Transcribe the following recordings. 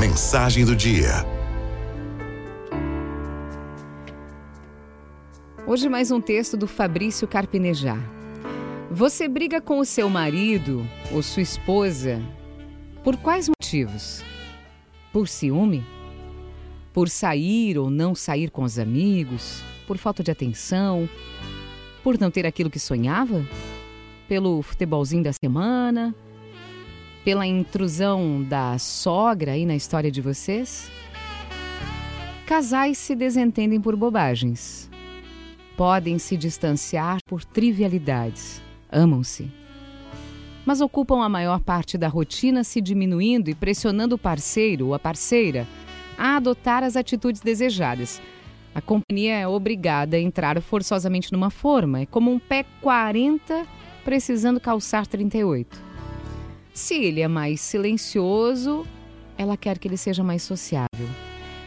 mensagem do dia. Hoje mais um texto do Fabrício Carpinejar. Você briga com o seu marido ou sua esposa por quais motivos? Por ciúme? Por sair ou não sair com os amigos? Por falta de atenção? Por não ter aquilo que sonhava? Pelo futebolzinho da semana? Pela intrusão da sogra aí na história de vocês? Casais se desentendem por bobagens. Podem se distanciar por trivialidades. Amam-se. Mas ocupam a maior parte da rotina se diminuindo e pressionando o parceiro ou a parceira a adotar as atitudes desejadas. A companhia é obrigada a entrar forçosamente numa forma. É como um pé 40 precisando calçar 38. Se ele é mais silencioso, ela quer que ele seja mais sociável.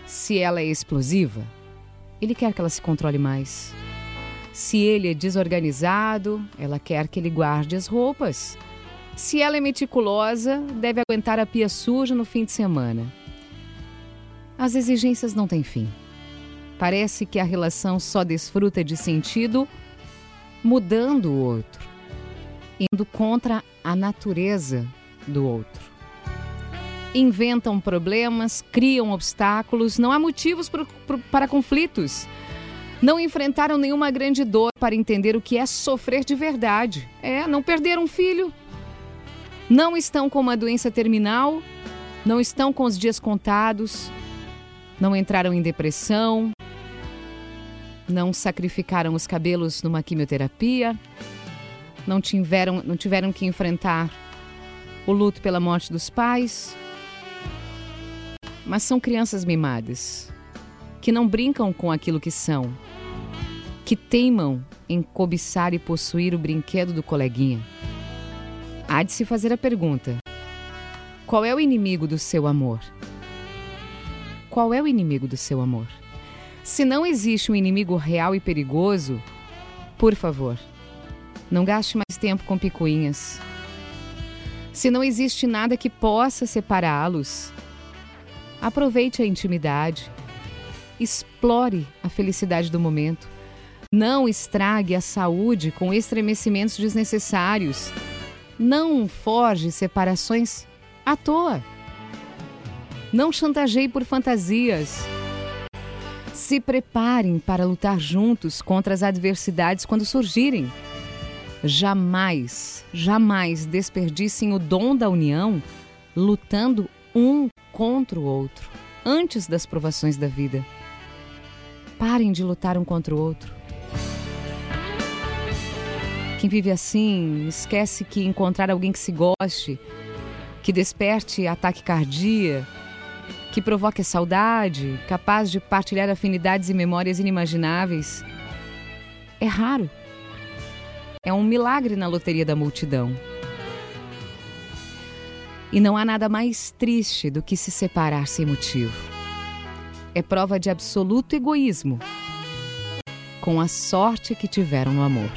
Se ela é explosiva, ele quer que ela se controle mais. Se ele é desorganizado, ela quer que ele guarde as roupas. Se ela é meticulosa, deve aguentar a pia suja no fim de semana. As exigências não têm fim. Parece que a relação só desfruta de sentido mudando o outro, indo contra a natureza do outro. Inventam problemas, criam obstáculos, não há motivos para conflitos. Não enfrentaram nenhuma grande dor para entender o que é sofrer de verdade. É, não perderam um filho. Não estão com uma doença terminal, não estão com os dias contados, não entraram em depressão, não sacrificaram os cabelos numa quimioterapia, não tiveram, não tiveram que enfrentar o luto pela morte dos pais. Mas são crianças mimadas, que não brincam com aquilo que são, que teimam em cobiçar e possuir o brinquedo do coleguinha. Há de se fazer a pergunta: qual é o inimigo do seu amor? Qual é o inimigo do seu amor? Se não existe um inimigo real e perigoso, por favor, não gaste mais tempo com picuinhas. Se não existe nada que possa separá-los, aproveite a intimidade, explore a felicidade do momento. Não estrague a saúde com estremecimentos desnecessários. Não forge separações à toa. Não chantageie por fantasias. Se preparem para lutar juntos contra as adversidades quando surgirem. Jamais, jamais desperdicem o dom da união lutando um contra o outro antes das provações da vida. Parem de lutar um contra o outro. Quem vive assim esquece que encontrar alguém que se goste, que desperte ataque cardíaco, que provoque saudade, capaz de partilhar afinidades e memórias inimagináveis, é raro. É um milagre na loteria da multidão. E não há nada mais triste do que se separar sem motivo. É prova de absoluto egoísmo com a sorte que tiveram no amor.